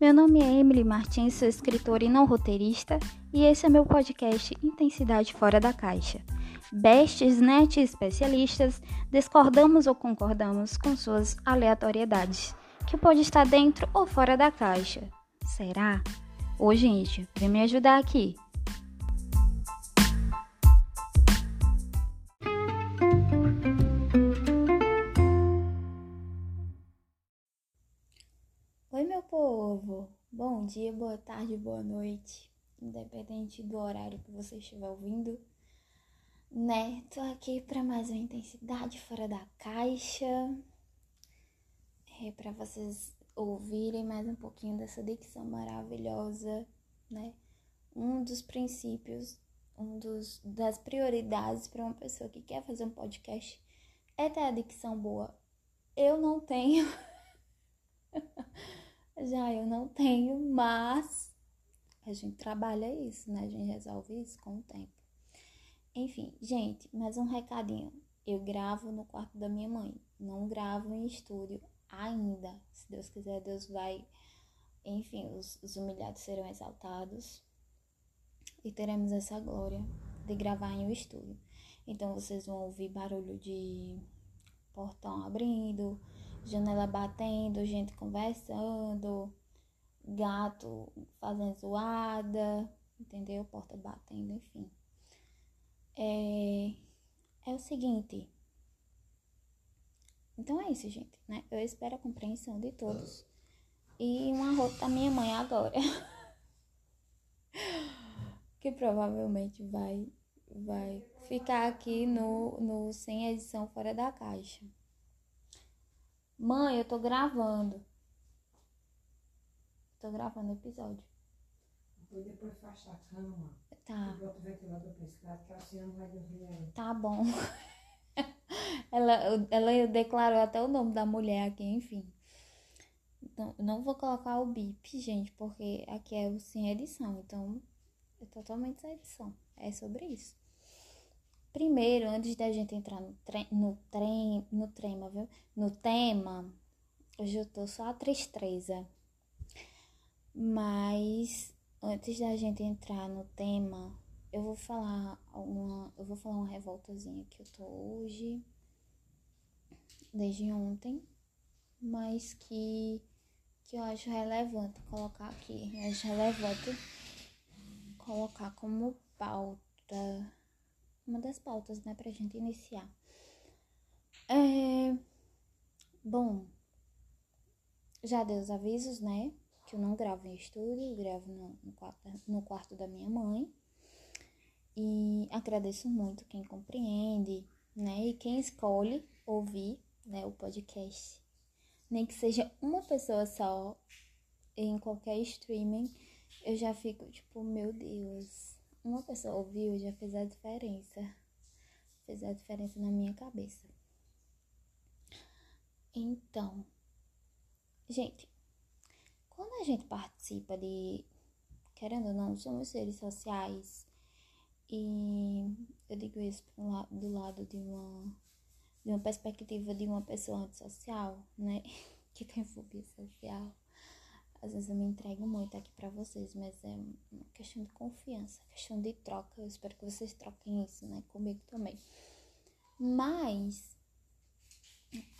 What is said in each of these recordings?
Meu nome é Emily Martins, sou escritora e não roteirista, e esse é meu podcast Intensidade Fora da Caixa. Bestes, net especialistas, discordamos ou concordamos com suas aleatoriedades, que pode estar dentro ou fora da caixa. Será? Ô gente, vem me ajudar aqui. Bom dia, boa tarde, boa noite, independente do horário que você estiver ouvindo. Né, tô aqui para mais uma intensidade fora da caixa. É para vocês ouvirem mais um pouquinho dessa dicção maravilhosa, né? Um dos princípios, um dos das prioridades para uma pessoa que quer fazer um podcast é ter a dicção boa. Eu não tenho Já eu não tenho, mas a gente trabalha isso, né? A gente resolve isso com o tempo. Enfim, gente, mais um recadinho. Eu gravo no quarto da minha mãe, não gravo em estúdio ainda. Se Deus quiser, Deus vai. Enfim, os, os humilhados serão exaltados e teremos essa glória de gravar em um estúdio. Então vocês vão ouvir barulho de portão abrindo, janela batendo, gente conversando, gato fazendo zoada, entendeu? Porta batendo, enfim. É, é o seguinte. Então é isso, gente, né? Eu espero a compreensão de todos. E um arroto da minha mãe agora. que provavelmente vai vai ficar aqui no, no sem edição fora da caixa. Mãe, eu tô gravando. Tô gravando o episódio. Vou depois fechar a cama. Tá. E bota o ventilador pra esse lado, que a senhora vai dormir aí. Tá bom. ela, ela declarou até o nome da mulher aqui, enfim. Não vou colocar o bip, gente, porque aqui é o sem edição. Então, é totalmente sem edição. É sobre isso. Primeiro, antes da gente entrar no trem, no trem, no trema, viu? No tema, hoje eu tô só a tristeza. Mas antes da gente entrar no tema, eu vou falar uma, eu vou falar uma revoltazinha que eu tô hoje desde ontem, mas que que eu acho relevante colocar aqui, eu acho relevante colocar como pauta uma das pautas, né, pra gente iniciar. É... Bom, já dei os avisos, né, que eu não gravo em estúdio, gravo no, no, quarto, no quarto da minha mãe. E agradeço muito quem compreende, né, e quem escolhe ouvir, né, o podcast. Nem que seja uma pessoa só em qualquer streaming, eu já fico tipo, meu Deus, uma pessoa ouviu já fez a diferença. Fez a diferença na minha cabeça. Então, gente, quando a gente participa de, querendo ou não, somos seres sociais e eu digo isso do lado de uma, de uma perspectiva de uma pessoa antissocial, né? Que tem fobia social às vezes eu me entrego muito aqui para vocês, mas é uma questão de confiança, questão de troca. Eu espero que vocês troquem isso, né, comigo também. Mas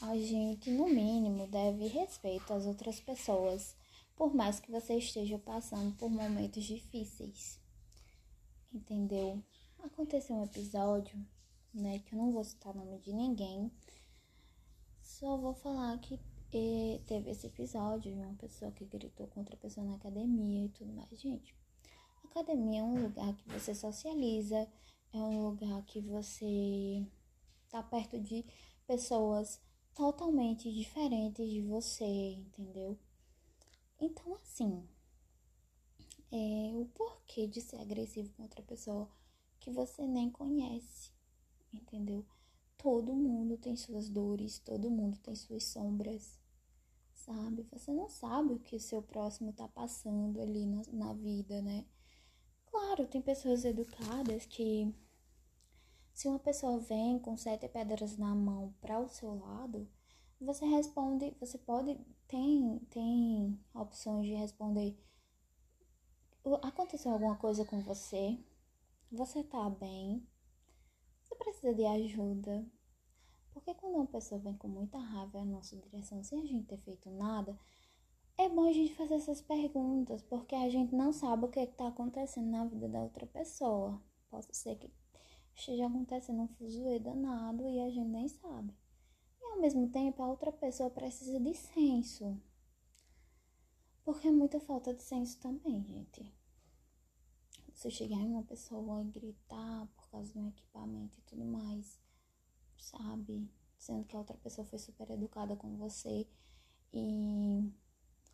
a gente, no mínimo, deve respeito às outras pessoas, por mais que você esteja passando por momentos difíceis. Entendeu? Aconteceu um episódio, né, que eu não vou citar o nome de ninguém. Só vou falar que e teve esse episódio de uma pessoa que gritou contra a pessoa na academia e tudo mais. Gente, academia é um lugar que você socializa, é um lugar que você tá perto de pessoas totalmente diferentes de você, entendeu? Então, assim, é o porquê de ser agressivo contra a pessoa que você nem conhece, entendeu? Todo mundo tem suas dores, todo mundo tem suas sombras, sabe? Você não sabe o que o seu próximo tá passando ali na, na vida, né? Claro, tem pessoas educadas que, se uma pessoa vem com sete pedras na mão para o seu lado, você responde, você pode, tem, tem opções de responder. Aconteceu alguma coisa com você? Você tá bem? Você precisa de ajuda? Porque quando uma pessoa vem com muita raiva na nossa direção sem a gente ter feito nada, é bom a gente fazer essas perguntas, porque a gente não sabe o que é está acontecendo na vida da outra pessoa. Pode ser que esteja acontecendo um fuzuê danado e a gente nem sabe. E ao mesmo tempo, a outra pessoa precisa de senso. Porque é muita falta de senso também, gente. Você chegar em uma pessoa e gritar por causa um equipamento e tudo mais, sabe? Sendo que a outra pessoa foi super educada com você. E,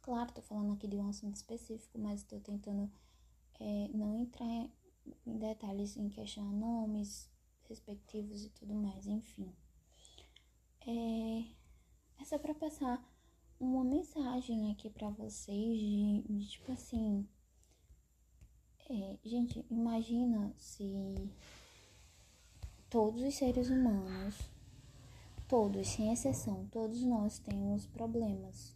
claro, tô falando aqui de um assunto específico, mas estou tentando é, não entrar em detalhes em questionar nomes respectivos e tudo mais, enfim. É, é só pra passar uma mensagem aqui pra vocês de, de tipo assim. É, gente, imagina se todos os seres humanos, todos, sem exceção, todos nós temos problemas.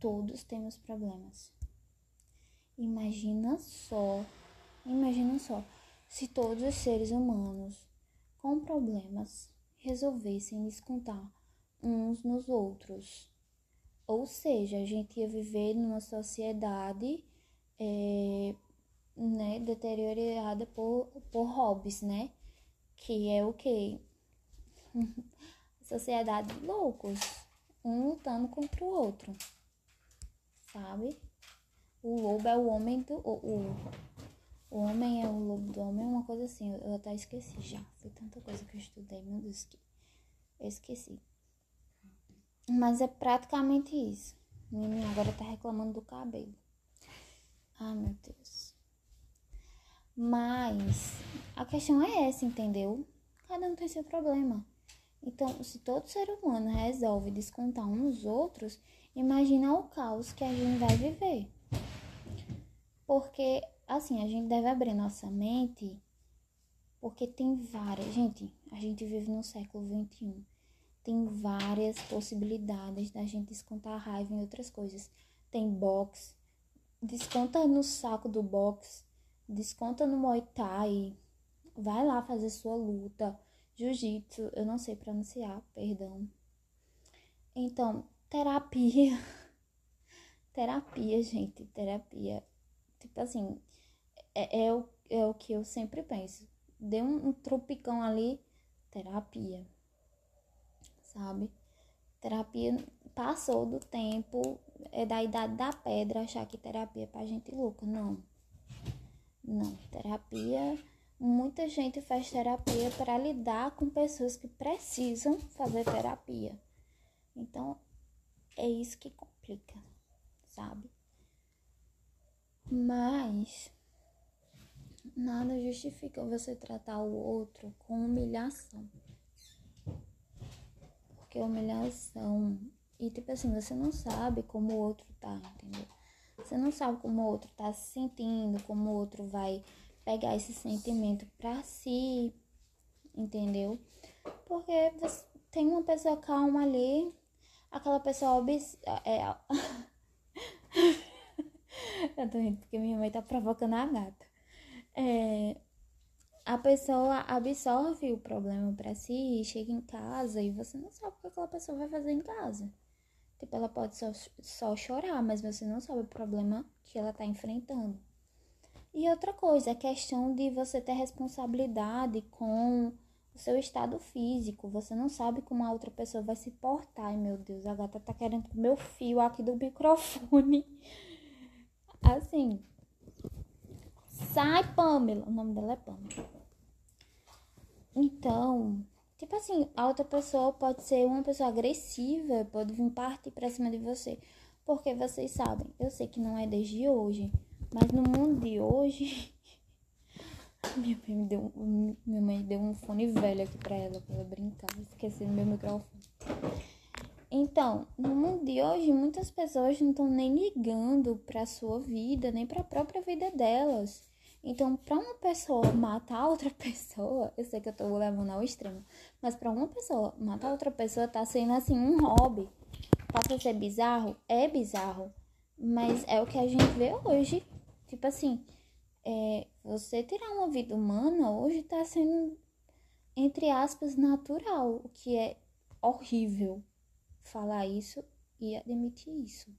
Todos temos problemas. Imagina só, imagina só, se todos os seres humanos com problemas resolvessem descontar uns nos outros. Ou seja, a gente ia viver numa sociedade é, né, deteriorada por, por hobbies, né? Que é o que? sociedade de loucos, um lutando contra o outro, sabe? O lobo é o homem do. O, o, o homem é o lobo do homem, uma coisa assim. Eu, eu até esqueci já. Foi tanta coisa que eu estudei, meu Deus, que eu esqueci. Mas é praticamente isso. Menina agora tá reclamando do cabelo. Ai, meu Deus. Mas a questão é essa, entendeu? Cada um tem seu problema. Então, se todo ser humano resolve descontar uns nos outros, imagina o caos que a gente vai viver. Porque assim, a gente deve abrir nossa mente, porque tem várias. Gente, a gente vive no século XXI. Tem várias possibilidades da gente descontar a raiva em outras coisas. Tem box, desconta no saco do box, desconta no Muay Thai, vai lá fazer sua luta. Jiu-jitsu, eu não sei pronunciar, perdão. Então, terapia. terapia, gente, terapia. Tipo assim, é, é, o, é o que eu sempre penso. Deu um, um tropicão ali, terapia. Sabe? Terapia passou do tempo, é da idade da pedra achar que terapia é pra gente louca. Não. Não. Terapia. Muita gente faz terapia para lidar com pessoas que precisam fazer terapia. Então, é isso que complica, sabe? Mas Nada justifica você tratar o outro com humilhação. Porque humilhação. E tipo assim, você não sabe como o outro tá, entendeu? Você não sabe como o outro tá se sentindo, como o outro vai pegar esse sentimento pra si, entendeu? Porque você tem uma pessoa calma ali, aquela pessoa obs... é, Eu tô rindo porque minha mãe tá provocando a gata é, a pessoa absorve o problema para si, chega em casa e você não sabe o que aquela pessoa vai fazer em casa. Tipo, ela pode só, só chorar, mas você não sabe o problema que ela tá enfrentando. E outra coisa, a questão de você ter responsabilidade com o seu estado físico. Você não sabe como a outra pessoa vai se portar. Ai, meu Deus, a gata tá querendo comer o fio aqui do microfone. Assim, Sai, Pamela. O nome dela é Pamela. Então, tipo assim, a outra pessoa pode ser uma pessoa agressiva, pode vir partir pra cima de você. Porque vocês sabem, eu sei que não é desde hoje, mas no mundo de hoje. minha, mãe me deu, minha mãe deu um fone velho aqui pra ela, pra ela brincar. Esqueci meu microfone. Então, no mundo de hoje, muitas pessoas não estão nem ligando para a sua vida, nem para a própria vida delas. Então, para uma pessoa matar outra pessoa, eu sei que eu tô levando ao extremo, mas para uma pessoa matar outra pessoa tá sendo assim um hobby. Passa ser bizarro? É bizarro. Mas é o que a gente vê hoje. Tipo assim, é, você tirar uma vida humana hoje tá sendo, entre aspas, natural. O que é horrível falar isso e admitir isso.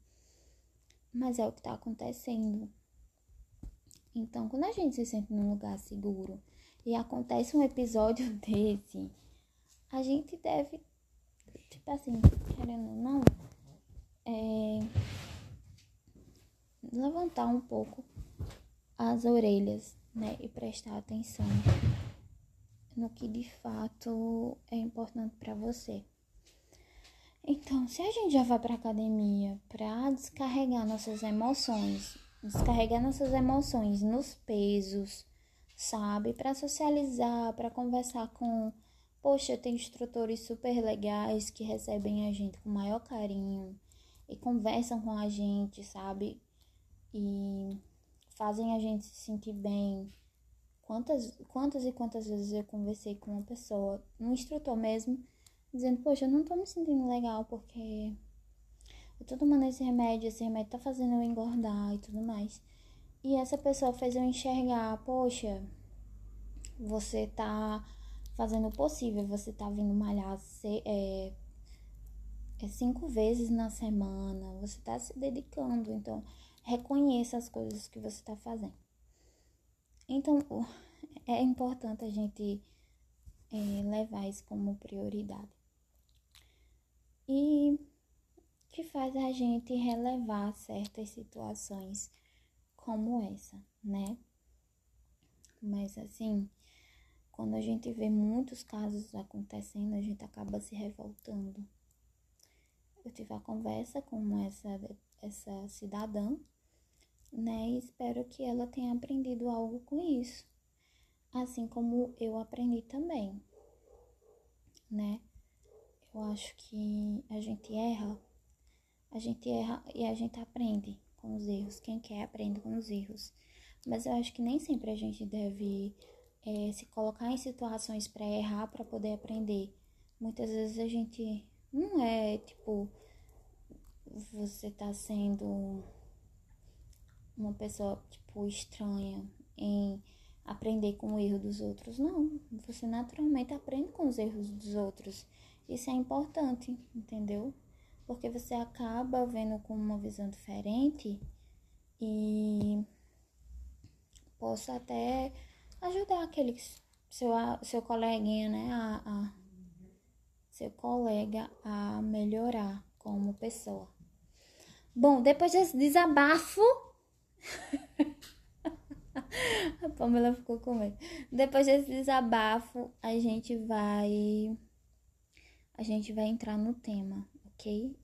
Mas é o que tá acontecendo. Então, quando a gente se sente num lugar seguro e acontece um episódio desse, a gente deve, tipo assim, querendo ou não, é, levantar um pouco as orelhas, né, e prestar atenção no que de fato é importante para você. Então, se a gente já vai para academia para descarregar nossas emoções descarregar nossas emoções nos pesos, sabe? Para socializar, para conversar com. Poxa, tem instrutores super legais que recebem a gente com maior carinho e conversam com a gente, sabe? E fazem a gente se sentir bem. Quantas, quantas e quantas vezes eu conversei com uma pessoa, um instrutor mesmo, dizendo: Poxa, eu não tô me sentindo legal porque eu tô tomando esse remédio, esse remédio tá fazendo eu engordar e tudo mais. E essa pessoa fez eu enxergar, poxa, você tá fazendo o possível, você tá vindo malhar é, é cinco vezes na semana, você tá se dedicando, então reconheça as coisas que você tá fazendo. Então, é importante a gente é, levar isso como prioridade. E que faz a gente relevar certas situações como essa, né? Mas assim, quando a gente vê muitos casos acontecendo, a gente acaba se revoltando. Eu tive a conversa com essa, essa cidadã, né? E espero que ela tenha aprendido algo com isso. Assim como eu aprendi também, né? Eu acho que a gente erra a gente erra e a gente aprende com os erros. Quem quer aprende com os erros. Mas eu acho que nem sempre a gente deve é, se colocar em situações para errar para poder aprender. Muitas vezes a gente não é tipo você tá sendo uma pessoa tipo estranha em aprender com o erro dos outros. Não, você naturalmente aprende com os erros dos outros. Isso é importante, entendeu? Porque você acaba vendo com uma visão diferente e possa até ajudar aquele seu, seu coleguinha, né, a, a seu colega a melhorar como pessoa. Bom, depois desse desabafo, a Pamela ficou com medo. Depois desse desabafo, a gente vai a gente vai entrar no tema,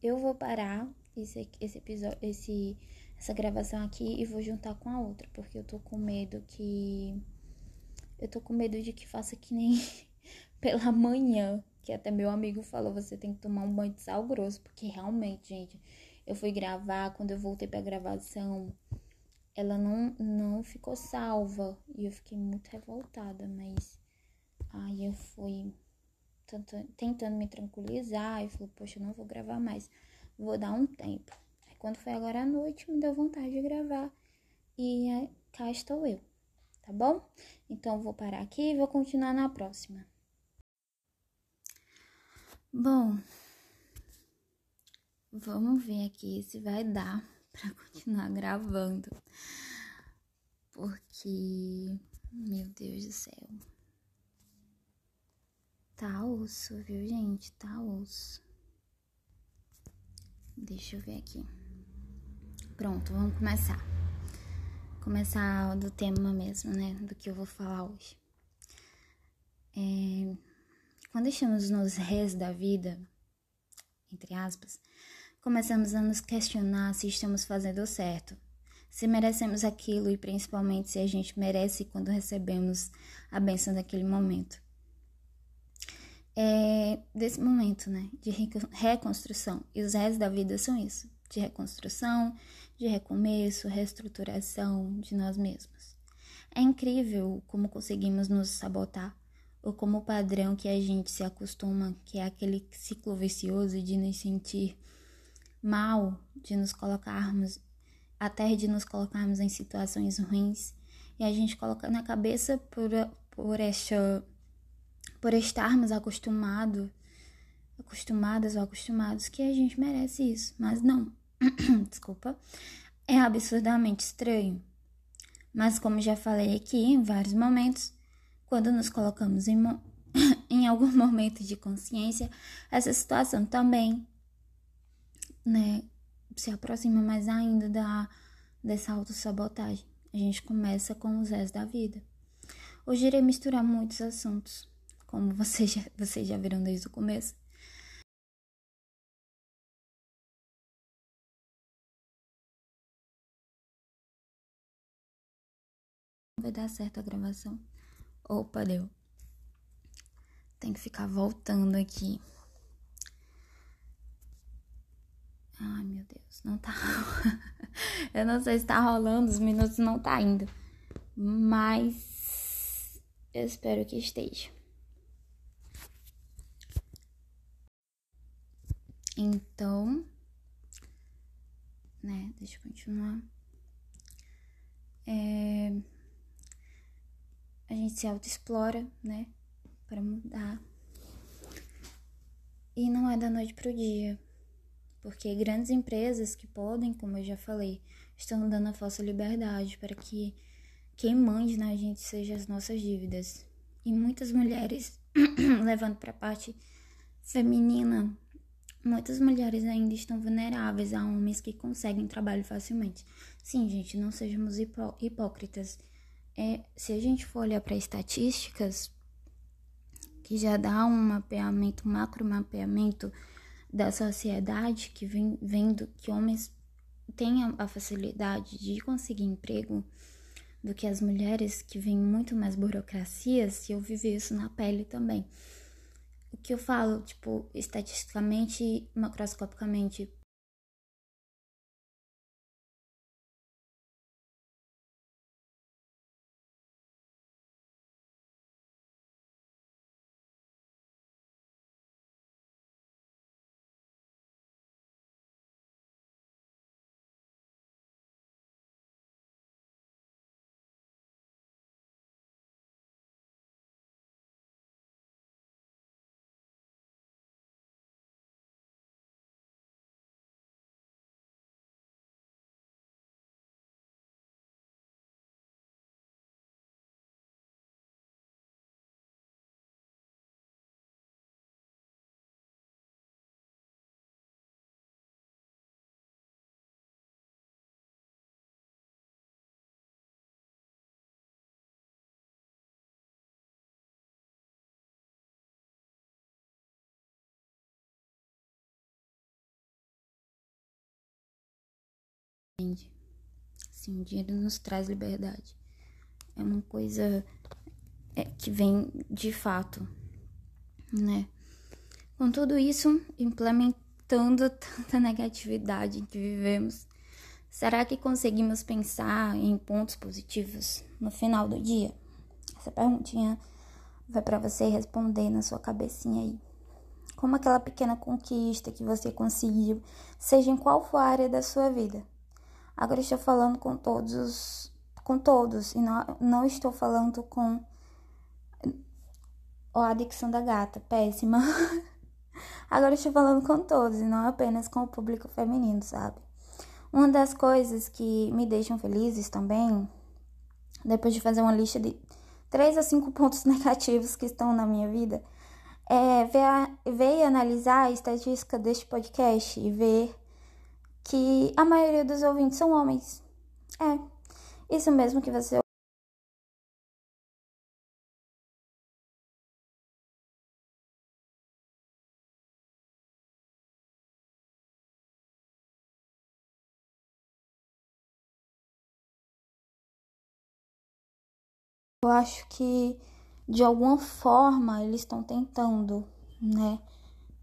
Eu vou parar esse, esse episódio, esse, essa gravação aqui e vou juntar com a outra, porque eu tô com medo que. Eu tô com medo de que faça que nem pela manhã, que até meu amigo falou, você tem que tomar um banho de sal grosso, porque realmente, gente, eu fui gravar, quando eu voltei pra gravação, ela não, não ficou salva, e eu fiquei muito revoltada, mas aí eu fui tentando me tranquilizar e falou, poxa, eu não vou gravar mais, vou dar um tempo. Aí quando foi agora à noite, me deu vontade de gravar e aí, cá estou eu, tá bom? Então vou parar aqui e vou continuar na próxima. Bom, vamos ver aqui se vai dar para continuar gravando. Porque, meu Deus do céu. Tá osso, viu, gente? Tá osso. Deixa eu ver aqui. Pronto, vamos começar. Começar do tema mesmo, né? Do que eu vou falar hoje. É... Quando estamos nos res da vida, entre aspas, começamos a nos questionar se estamos fazendo certo, se merecemos aquilo e principalmente se a gente merece quando recebemos a benção daquele momento é, desse momento, né, de reconstrução. E os restos da vida são isso, de reconstrução, de recomeço, reestruturação de nós mesmos. É incrível como conseguimos nos sabotar, ou como o padrão que a gente se acostuma, que é aquele ciclo vicioso de nos sentir mal, de nos colocarmos, até de nos colocarmos em situações ruins, e a gente coloca na cabeça por, por esta por estarmos acostumados acostumadas ou acostumados que a gente merece isso, mas não. Desculpa. É absurdamente estranho. Mas como já falei aqui em vários momentos, quando nos colocamos em, mo em algum momento de consciência, essa situação também, né, se aproxima mais ainda da dessa autossabotagem. A gente começa com os Zés da vida. Hoje irei misturar muitos assuntos, como vocês já, vocês já viram desde o começo. vai dar certo a gravação. Opa, deu. Tem que ficar voltando aqui. Ai, meu Deus, não tá. Eu não sei se tá rolando, os minutos não tá indo. Mas eu espero que esteja. Então, né, deixa eu continuar. É a gente se autoexplora, né? Para mudar. E não é da noite pro dia. Porque grandes empresas que podem, como eu já falei, estão dando a falsa liberdade para que quem mande na gente seja as nossas dívidas. E muitas mulheres, levando para a parte feminina, muitas mulheres ainda estão vulneráveis a homens que conseguem trabalho facilmente. Sim, gente, não sejamos hipó hipócritas é, se a gente for olhar para estatísticas, que já dá um mapeamento, um macro mapeamento da sociedade, que vem vendo que homens têm a facilidade de conseguir emprego do que as mulheres, que vêm muito mais burocracias, e eu vivi isso na pele também. O que eu falo, tipo, estatisticamente, macroscopicamente, Entende? Sim, o dinheiro nos traz liberdade. É uma coisa é, que vem de fato, né? Com tudo isso, implementando tanta negatividade que vivemos, será que conseguimos pensar em pontos positivos no final do dia? Essa perguntinha vai para você responder na sua cabecinha aí. Como aquela pequena conquista que você conseguiu, seja em qual for a área da sua vida. Agora estou falando com todos, com todos, e não, não estou falando com a dicção da gata, péssima. Agora estou falando com todos e não apenas com o público feminino, sabe? Uma das coisas que me deixam felizes também, depois de fazer uma lista de três a cinco pontos negativos que estão na minha vida, é ver, ver e analisar a estatística deste podcast e ver que a maioria dos ouvintes são homens. É, isso mesmo que você Eu acho que de alguma forma eles estão tentando, né?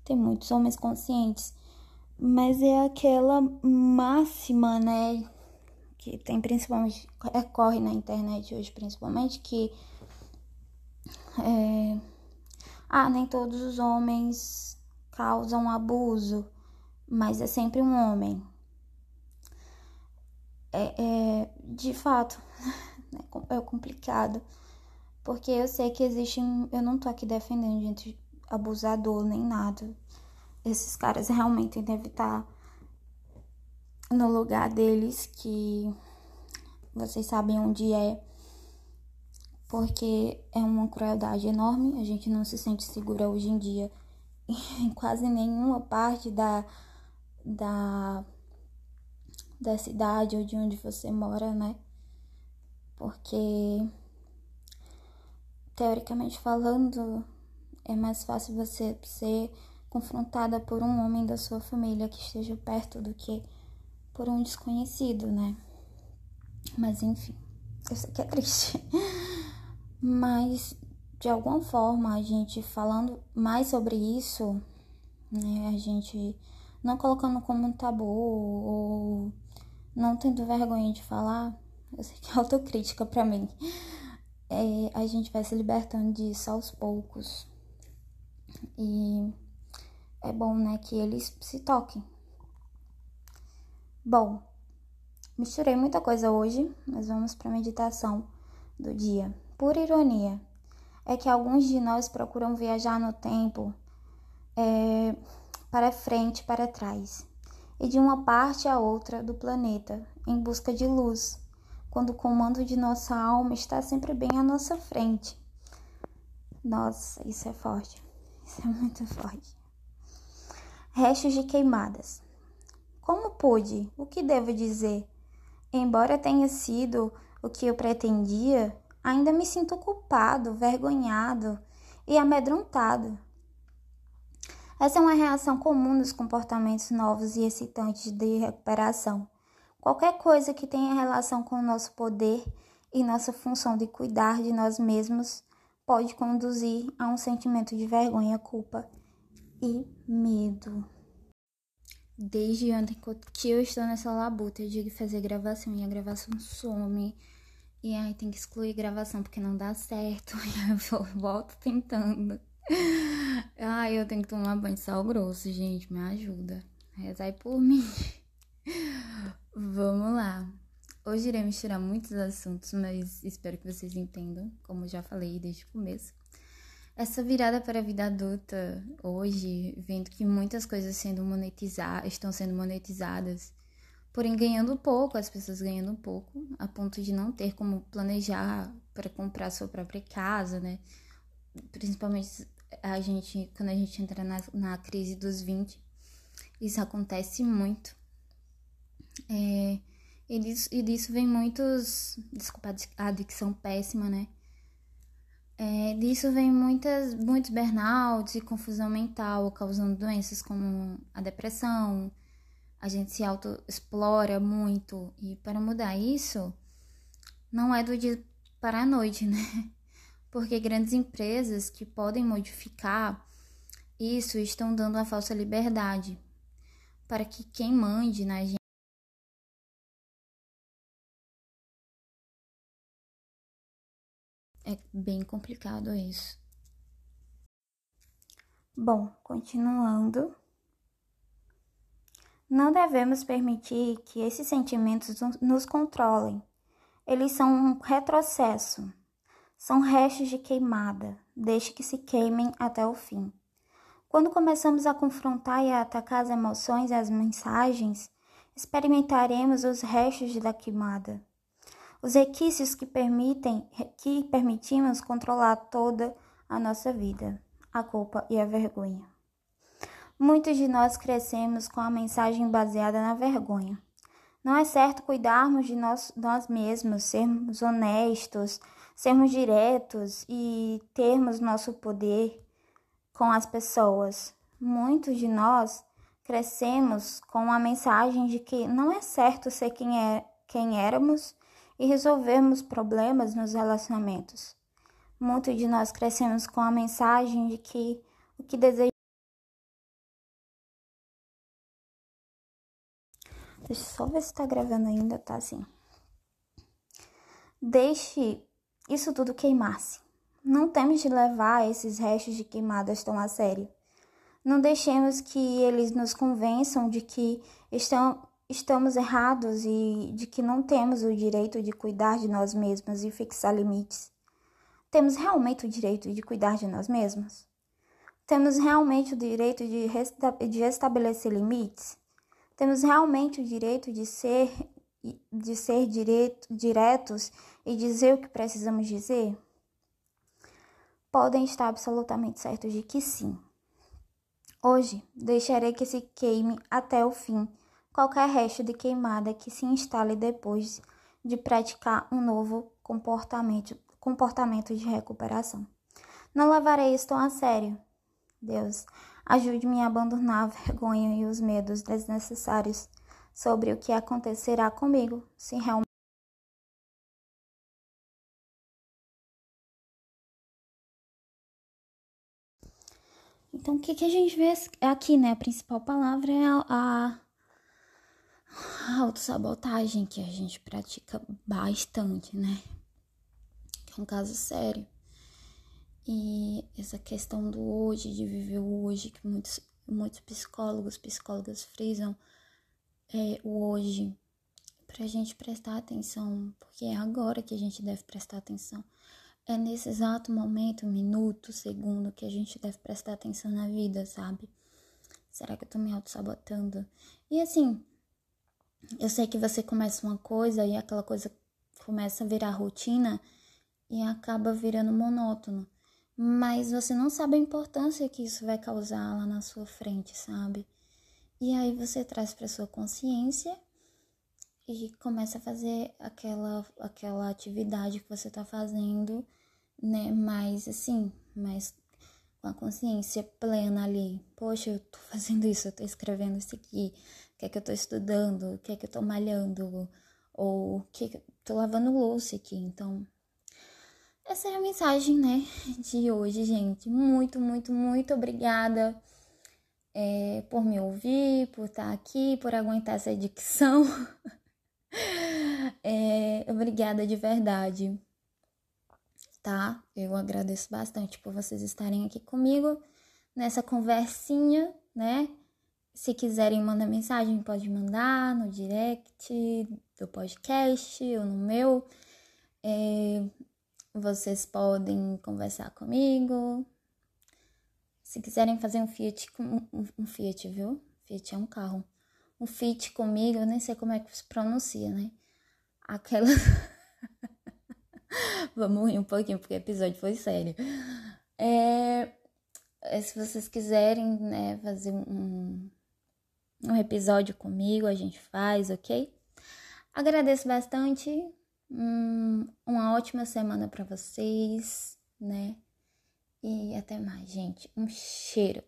Tem muitos homens conscientes mas é aquela máxima, né? que tem principalmente, corre na internet hoje principalmente, que é, ah, nem todos os homens causam abuso, mas é sempre um homem. É, é de fato, é complicado, porque eu sei que existe, eu não tô aqui defendendo gente abusador nem nada. Esses caras realmente devem estar no lugar deles, que vocês sabem onde é, porque é uma crueldade enorme. A gente não se sente segura hoje em dia em quase nenhuma parte da, da, da cidade ou de onde você mora, né? Porque, teoricamente falando, é mais fácil você ser confrontada por um homem da sua família que esteja perto do que por um desconhecido, né? Mas enfim, eu sei que é triste. Mas de alguma forma a gente falando mais sobre isso, né, a gente não colocando como um tabu ou não tendo vergonha de falar, eu sei que é autocrítica para mim. É, a gente vai se libertando disso aos poucos. E é bom, né, que eles se toquem. Bom, misturei muita coisa hoje, mas vamos para a meditação do dia. Por ironia, é que alguns de nós procuram viajar no tempo é, para frente, para trás, e de uma parte a outra do planeta, em busca de luz, quando o comando de nossa alma está sempre bem à nossa frente. Nossa, isso é forte. Isso é muito forte. Restos de queimadas. Como pude? O que devo dizer? Embora tenha sido o que eu pretendia, ainda me sinto culpado, vergonhado e amedrontado. Essa é uma reação comum nos comportamentos novos e excitantes de recuperação. Qualquer coisa que tenha relação com o nosso poder e nossa função de cuidar de nós mesmos pode conduzir a um sentimento de vergonha, culpa e medo. Desde ontem que eu estou nessa labuta, eu digo fazer gravação e a gravação some. E aí tem que excluir gravação porque não dá certo. E eu volto tentando. Ai, eu tenho que tomar banho de sal grosso, gente. Me ajuda. Rezai por mim. Vamos lá. Hoje irei misturar muitos assuntos, mas espero que vocês entendam, como já falei desde o começo. Essa virada para a vida adulta hoje, vendo que muitas coisas sendo monetizadas, estão sendo monetizadas, porém ganhando pouco, as pessoas ganhando pouco, a ponto de não ter como planejar para comprar sua própria casa, né? Principalmente a gente, quando a gente entra na, na crise dos 20, isso acontece muito. É, e, disso, e disso vem muitos. Desculpa a dicção péssima, né? É, disso vem muitas, muitos burnouts e confusão mental, causando doenças como a depressão. A gente se autoexplora muito. E para mudar isso, não é do dia para a noite, né? Porque grandes empresas que podem modificar isso estão dando a falsa liberdade para que quem mande na gente É bem complicado isso. Bom, continuando. Não devemos permitir que esses sentimentos nos controlem. Eles são um retrocesso. São restos de queimada. Deixe que se queimem até o fim. Quando começamos a confrontar e a atacar as emoções e as mensagens, experimentaremos os restos da queimada os requisitos que permitem que permitimos controlar toda a nossa vida, a culpa e a vergonha. Muitos de nós crescemos com a mensagem baseada na vergonha. Não é certo cuidarmos de nós, nós mesmos, sermos honestos, sermos diretos e termos nosso poder com as pessoas. Muitos de nós crescemos com a mensagem de que não é certo ser quem, é, quem éramos e resolvermos problemas nos relacionamentos. Muitos de nós crescemos com a mensagem de que o que desejamos. Deixa eu só ver se tá gravando ainda, tá assim. deixe isso tudo queimar-se. Não temos de levar esses restos de queimadas tão a sério. Não deixemos que eles nos convençam de que estão, estamos errados e de que não temos o direito de cuidar de nós mesmos e fixar limites. Temos realmente o direito de cuidar de nós mesmos? Temos realmente o direito de, de estabelecer limites? Temos realmente o direito de ser, de ser direto, diretos e dizer o que precisamos dizer? Podem estar absolutamente certos de que sim. Hoje deixarei que se queime até o fim qualquer resto de queimada que se instale depois de praticar um novo comportamento, comportamento de recuperação. Não levarei isto a sério. Deus, ajude-me a abandonar a vergonha e os medos desnecessários sobre o que acontecerá comigo se realmente Então, o que, que a gente vê aqui, né? A principal palavra é a, a, a autossabotagem, que a gente pratica bastante, né? Que é um caso sério. E essa questão do hoje, de viver o hoje, que muitos, muitos psicólogos, psicólogas frisam, é o hoje, pra gente prestar atenção, porque é agora que a gente deve prestar atenção. É nesse exato momento, minuto, segundo, que a gente deve prestar atenção na vida, sabe? Será que eu tô me auto-sabotando? E assim, eu sei que você começa uma coisa e aquela coisa começa a virar rotina e acaba virando monótono. Mas você não sabe a importância que isso vai causar lá na sua frente, sabe? E aí você traz para sua consciência e começa a fazer aquela aquela atividade que você tá fazendo né? Mas assim, mas com a consciência plena ali. Poxa, eu tô fazendo isso, eu tô escrevendo isso aqui. Que é que eu tô estudando? O que é que eu tô malhando? Ou o que, é que eu tô lavando louça aqui. Então, essa é a mensagem, né, de hoje, gente. Muito, muito, muito obrigada é, por me ouvir, por estar aqui, por aguentar essa dicção. é, obrigada de verdade tá? Eu agradeço bastante por vocês estarem aqui comigo nessa conversinha, né? Se quiserem mandar mensagem, pode mandar no direct do podcast ou no meu. É, vocês podem conversar comigo. Se quiserem fazer um Fiat, um, um Fiat, viu? Fiat é um carro. Um Fiat comigo, eu nem sei como é que se pronuncia, né? Aquela. Vamos rir um pouquinho, porque o episódio foi sério. É, é, se vocês quiserem né, fazer um, um episódio comigo, a gente faz, ok? Agradeço bastante. Hum, uma ótima semana para vocês, né? E até mais, gente. Um cheiro.